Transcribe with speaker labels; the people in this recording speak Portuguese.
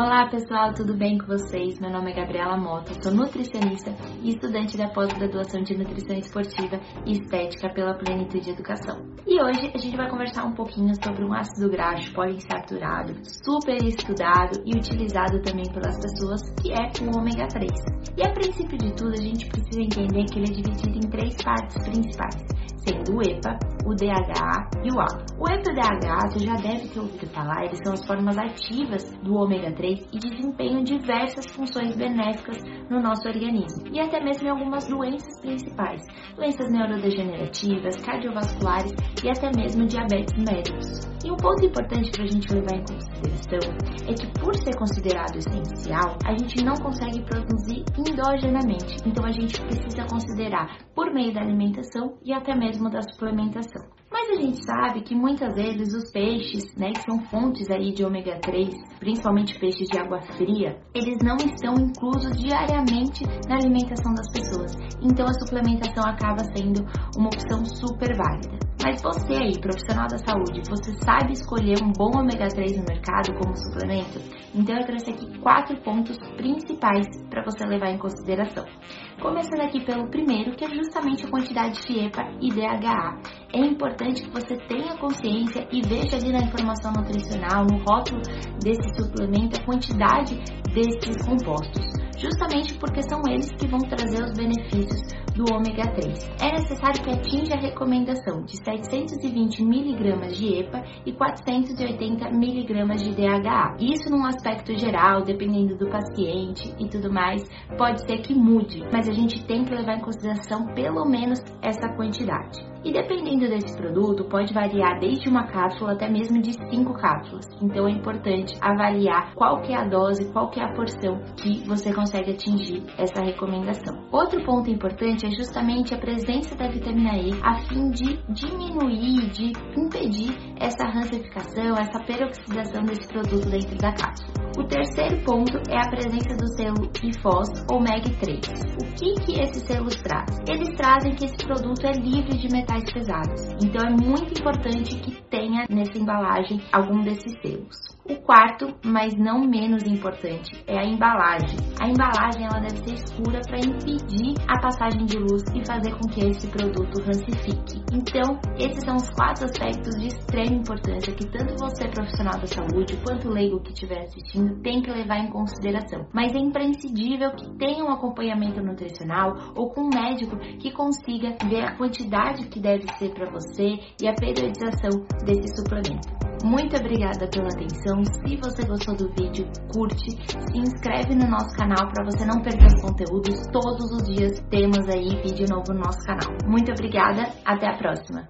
Speaker 1: Olá pessoal, tudo bem com vocês? Meu nome é Gabriela Mota, sou nutricionista e estudante da pós-graduação de Nutrição Esportiva e Estética pela Plenitude Educação. E hoje a gente vai conversar um pouquinho sobre um ácido graxo poliinsaturado, super estudado e utilizado também pelas pessoas, que é o ômega 3. E a princípio de tudo, a gente precisa entender que ele é dividido em três partes principais sendo o EPA, o DHA e o APA. O EPA e o DHA, você já deve ter ouvido falar, eles são as formas ativas do ômega 3 e desempenham diversas funções benéficas no nosso organismo e até mesmo em algumas doenças principais, doenças neurodegenerativas, cardiovasculares e até mesmo diabetes mellitus. E um ponto importante para a gente levar em consideração é que, por ser considerado essencial, a gente não consegue produzir endogenamente. Então, a gente precisa considerar por meio da alimentação e até mesmo da suplementação. Mas a gente sabe que muitas vezes os peixes, né, que são fontes aí de ômega 3, principalmente peixes de água fria, eles não estão inclusos diariamente na alimentação das pessoas. Então a suplementação acaba sendo uma opção super válida. Mas você aí, profissional da saúde, você sabe escolher um bom ômega 3 no mercado como suplemento? Então eu trouxe aqui quatro pontos principais para você levar em consideração. Começando aqui pelo primeiro, que é justamente a quantidade de EPA e DHA. É importante que você tenha consciência e veja ali na informação nutricional, no rótulo desse suplemento, a quantidade desses compostos, justamente porque são eles que vão trazer os benefícios do ômega 3. É necessário que atinja a recomendação de 720 mg de EPA e 480 mg de DHA. Isso num aspecto geral, dependendo do paciente e tudo mais, pode ser que mude, mas a gente tem que levar em consideração pelo menos essa quantidade. E dependendo desse produto, pode variar desde uma cápsula até mesmo de 5 cápsulas. Então é importante avaliar qual que é a dose, qual que é a porção que você consegue atingir essa recomendação. Outro ponto importante é justamente a presença da vitamina E a fim de diminuir, de impedir essa rancificação, essa peroxidação desse produto dentro da cápsula. O terceiro ponto é a presença do selo IFOS ou MEG3. O que, que esses selos trazem? Eles trazem que esse produto é livre de metais pesados, então é muito importante que tenha nessa embalagem algum desses selos. O quarto, mas não menos importante, é a embalagem. A embalagem ela deve ser escura para impedir a passagem de luz e fazer com que esse produto rancifique. Então, esses são os quatro aspectos de extrema importância que tanto você profissional da saúde quanto leigo que estiver assistindo tem que levar em consideração. Mas é imprescindível que tenha um acompanhamento nutricional ou com um médico que consiga ver a quantidade que deve ser para você e a periodização desse suplemento. Muito obrigada pela atenção. Se você gostou do vídeo, curte, se inscreve no nosso canal para você não perder os conteúdos. Todos os dias temos aí vídeo novo no nosso canal. Muito obrigada, até a próxima.